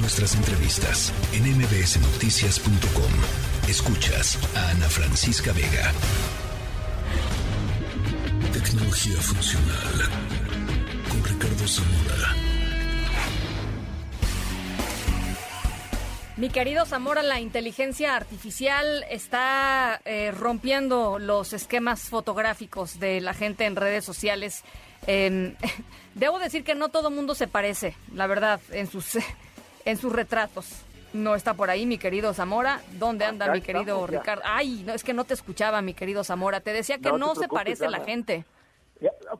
Nuestras entrevistas en mbsnoticias.com. Escuchas a Ana Francisca Vega. Tecnología funcional con Ricardo Zamora. Mi querido Zamora, la inteligencia artificial está eh, rompiendo los esquemas fotográficos de la gente en redes sociales. Eh, debo decir que no todo mundo se parece, la verdad, en sus, en sus retratos. No está por ahí, mi querido Zamora. ¿Dónde anda mi querido Ricardo? Ay, no, es que no te escuchaba, mi querido Zamora. Te decía que no, se parece la gente.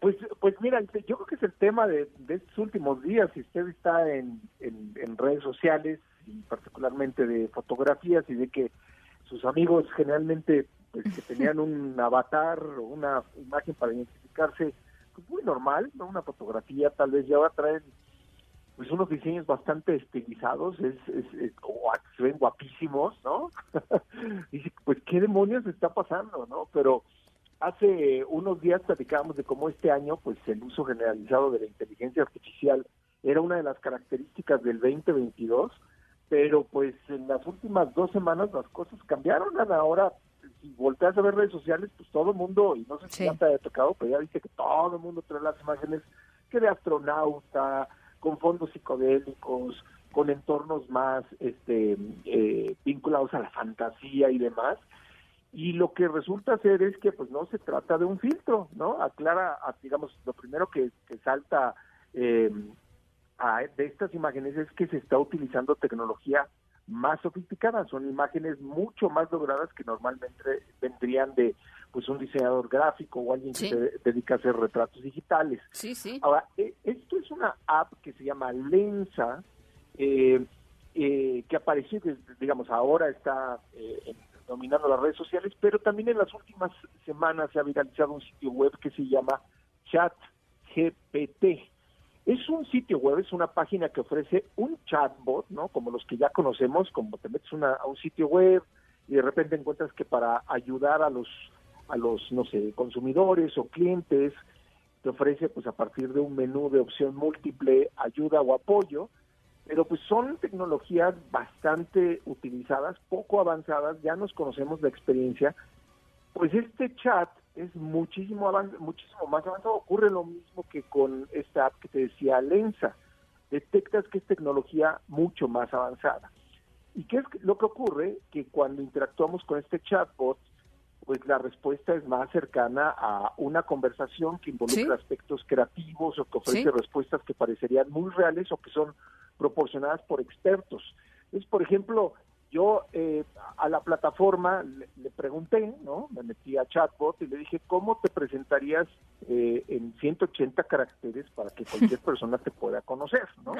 pues, pues mira, yo creo que es el tema de, estos últimos días. Si usted está en, en redes sociales, y particularmente de fotografías y de que sus amigos generalmente pues, que tenían un avatar o una imagen para identificarse pues, muy normal, no una fotografía tal vez ya va a traer pues unos diseños bastante estilizados, es, es, se ven guapísimos, ¿no? Dice, pues qué demonios está pasando, ¿no? Pero hace unos días platicábamos de cómo este año, pues el uso generalizado de la inteligencia artificial era una de las características del 2022 pero pues en las últimas dos semanas las cosas cambiaron, Ahora, si volteas a ver redes sociales, pues todo el mundo, y no sé si ya te haya tocado, pero ya dice que todo el mundo trae las imágenes que de astronauta, con fondos psicodélicos, con entornos más este eh, vinculados a la fantasía y demás. Y lo que resulta ser es que pues no se trata de un filtro, ¿no? Aclara, digamos, lo primero que, que salta eh, de estas imágenes es que se está utilizando tecnología más sofisticada, son imágenes mucho más logradas que normalmente vendrían de pues un diseñador gráfico o alguien que se dedica a hacer retratos digitales. Sí, sí. Ahora, e, esto es una app que se llama Lensa, eh, eh, que apareció, digamos, ahora está eh, dominando las redes sociales, pero también en las últimas semanas se ha viralizado un sitio web que se llama ChatGPT. Es un sitio web, es una página que ofrece un chatbot, ¿no? Como los que ya conocemos, como te metes a un sitio web y de repente encuentras que para ayudar a los, a los, no sé, consumidores o clientes, te ofrece, pues a partir de un menú de opción múltiple, ayuda o apoyo, pero pues son tecnologías bastante utilizadas, poco avanzadas, ya nos conocemos la experiencia, pues este chat es muchísimo, muchísimo más avanzado. Ocurre lo mismo que con esta app que te decía Lensa. Detectas que es tecnología mucho más avanzada. ¿Y qué es lo que ocurre? Que cuando interactuamos con este chatbot, pues la respuesta es más cercana a una conversación que involucra aspectos creativos o que ofrece respuestas que parecerían muy reales o que son proporcionadas por expertos. Es, por ejemplo, yo eh, a la plataforma le, pregunté, ¿no? Me metí a chatbot y le dije, ¿cómo te presentarías eh, en 180 caracteres para que cualquier persona te pueda conocer, ¿no?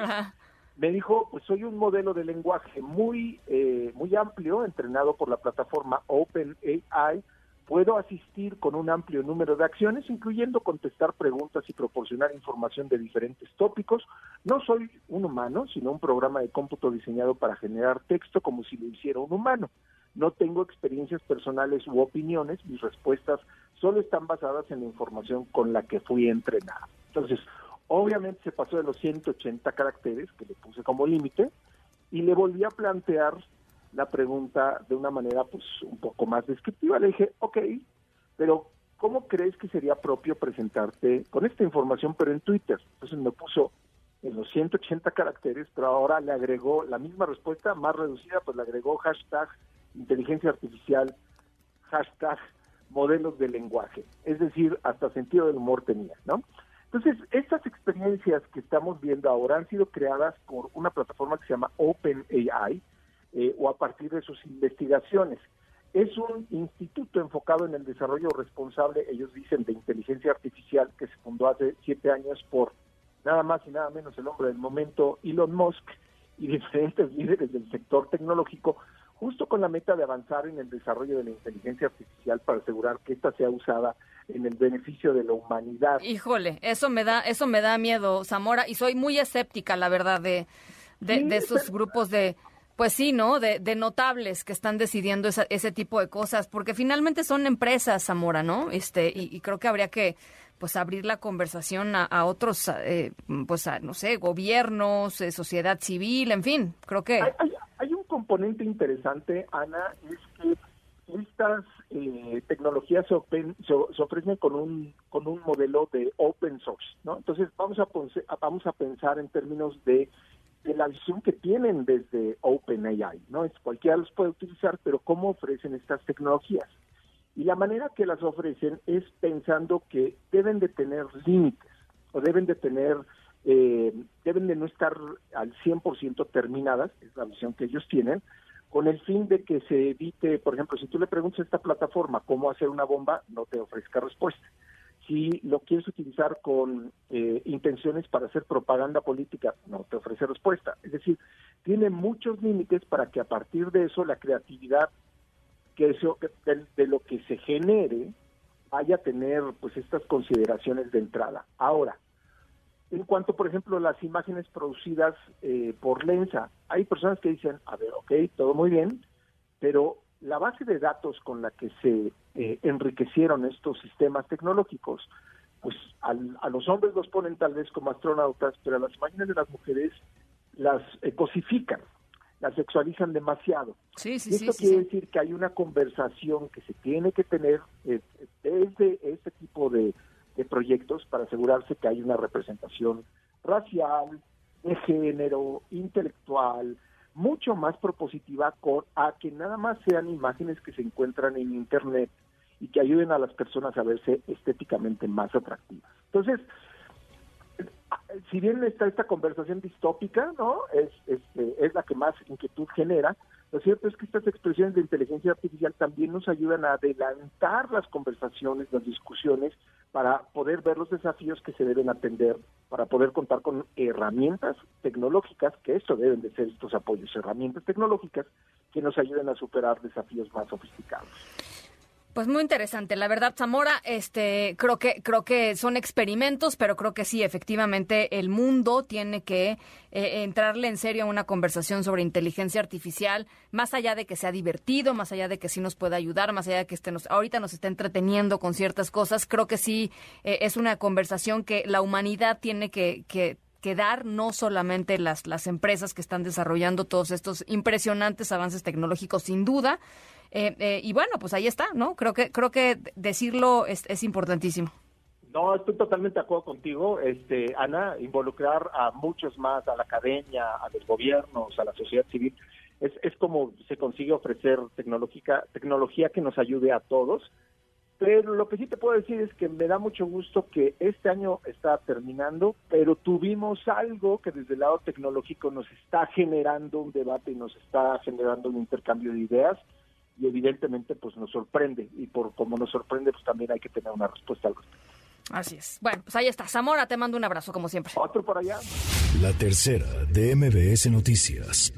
Me dijo, pues soy un modelo de lenguaje muy, eh, muy amplio, entrenado por la plataforma OpenAI, Puedo asistir con un amplio número de acciones, incluyendo contestar preguntas y proporcionar información de diferentes tópicos. No soy un humano, sino un programa de cómputo diseñado para generar texto como si lo hiciera un humano. No tengo experiencias personales u opiniones, mis respuestas solo están basadas en la información con la que fui entrenado. Entonces, obviamente se pasó de los 180 caracteres que le puse como límite y le volví a plantear la pregunta de una manera pues un poco más descriptiva. Le dije, ok, pero ¿cómo crees que sería propio presentarte con esta información, pero en Twitter? Entonces me puso en los 180 caracteres, pero ahora le agregó la misma respuesta, más reducida, pues le agregó hashtag inteligencia artificial, hashtag modelos de lenguaje. Es decir, hasta sentido del humor tenía, ¿no? Entonces, estas experiencias que estamos viendo ahora han sido creadas por una plataforma que se llama OpenAI, eh, o a partir de sus investigaciones. Es un instituto enfocado en el desarrollo responsable, ellos dicen, de inteligencia artificial que se fundó hace siete años por nada más y nada menos el hombre del momento, Elon Musk, y diferentes líderes del sector tecnológico, justo con la meta de avanzar en el desarrollo de la inteligencia artificial para asegurar que ésta sea usada en el beneficio de la humanidad. Híjole, eso me da, eso me da miedo, Zamora, y soy muy escéptica, la verdad, de, de, de esos grupos de pues sí, ¿no? De, notables que están decidiendo ese tipo de cosas, porque finalmente son empresas, Zamora, ¿no? Este, y, creo que habría que pues abrir la conversación a, otros, eh, pues a, no sé, gobiernos, eh, sociedad civil, en fin, creo que... Hay, un componente interesante, Ana, es que estas eh, tecnologías se, se, ofrecen con un con un modelo de open source, ¿no? Entonces vamos a vamos a pensar en términos de de la visión que tienen desde OpenAI, ¿no? Es cualquiera los puede utilizar, pero cómo ofrecen estas tecnologías. Y la manera que las ofrecen es pensando que deben de tener límites o deben de tener, eh, deben de no estar al 100% terminadas, es la visión que ellos tienen, con el fin de que se evite, por ejemplo, si tú le preguntas a esta plataforma cómo hacer una bomba, no te ofrezca respuesta si lo quieres utilizar con eh, intenciones para hacer propaganda política, no te ofrece respuesta. Es decir, tiene muchos límites para que a partir de eso la creatividad que eso, de, lo que se genere vaya a tener pues estas consideraciones de entrada. Ahora, en cuanto, por ejemplo, a las imágenes producidas eh, por Lensa, hay personas que dicen, a ver, ok, todo muy bien, pero la base de datos con la que se eh, enriquecieron estos sistemas tecnológicos, pues a los hombres los ponen tal vez como astronautas, pero a las imágenes de las mujeres las eh, cosifican, las sexualizan demasiado. Sí, y esto quiere decir que hay una conversación que se tiene que tener eh, desde este tipo de, de proyectos para asegurarse que hay una representación racial, de género, intelectual, mucho más propositiva a que nada más sean imágenes que se encuentran en Internet y que ayuden a las personas a verse estéticamente más atractivas. Entonces, si bien está esta conversación distópica, ¿no? Es, es, es la que más inquietud genera, lo cierto es que estas expresiones de inteligencia artificial también nos ayudan a adelantar las conversaciones, las discusiones, para poder ver los desafíos que se deben atender, para poder contar con herramientas tecnológicas, que esto deben de ser estos apoyos, herramientas tecnológicas que nos ayuden a superar desafíos más sofisticados. Pues muy interesante, la verdad, Zamora, este, creo que, creo que son experimentos, pero creo que sí, efectivamente, el mundo tiene que eh, entrarle en serio a una conversación sobre inteligencia artificial, más allá de que sea divertido, más allá de que sí nos pueda ayudar, más allá de que este nos, ahorita nos esté entreteniendo con ciertas cosas, creo que sí eh, es una conversación que la humanidad tiene que, que dar no solamente las, las empresas que están desarrollando todos estos impresionantes avances tecnológicos, sin duda, eh, eh, y bueno, pues ahí está, ¿no? Creo que, creo que decirlo es, es importantísimo. No, estoy totalmente de acuerdo contigo, este, Ana, involucrar a muchos más, a la academia, a los gobiernos, a la sociedad civil, es, es como se consigue ofrecer tecnológica, tecnología que nos ayude a todos. Pero lo que sí te puedo decir es que me da mucho gusto que este año está terminando, pero tuvimos algo que desde el lado tecnológico nos está generando un debate y nos está generando un intercambio de ideas y evidentemente pues nos sorprende y por como nos sorprende pues también hay que tener una respuesta al respecto. Así es. Bueno, pues ahí está. Zamora, te mando un abrazo como siempre. Otro por allá. La tercera de MBS Noticias.